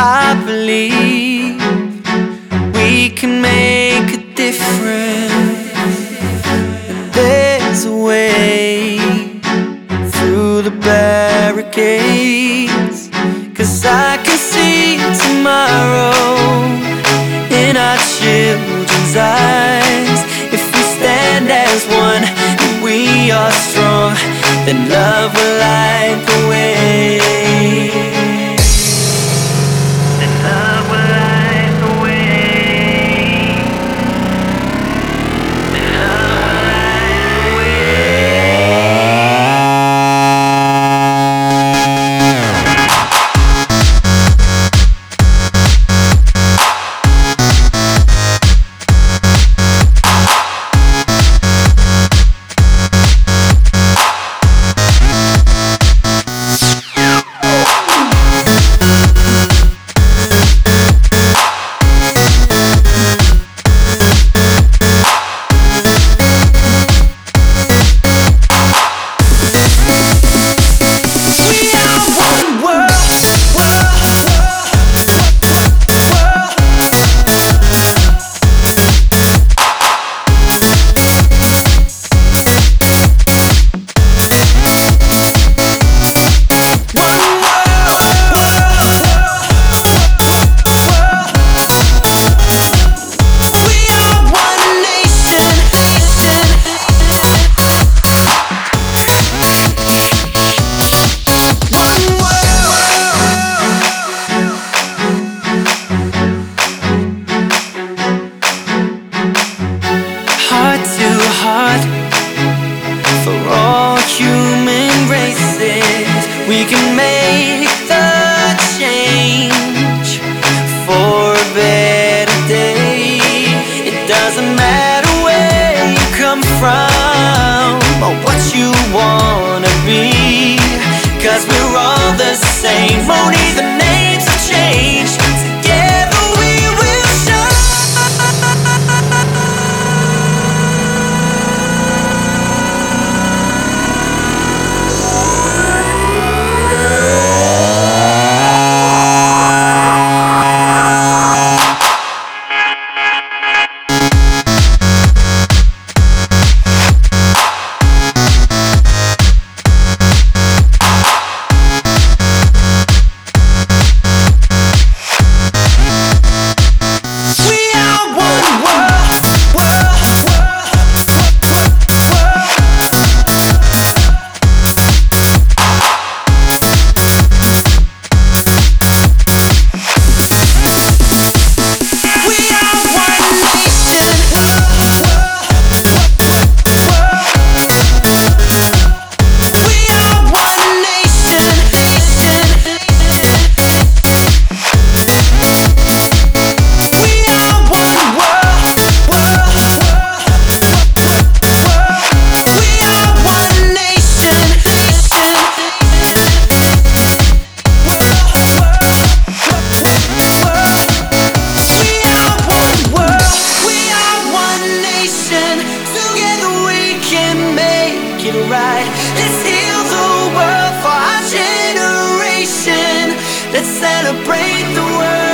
I believe we can make a difference. There's a way through the barricades. Cause I can see tomorrow in our children's eyes. If we stand as one and we are strong, then love will light the way. Cause we're all the same. Won't even can make it right. Let's heal the world for our generation. Let's celebrate the world.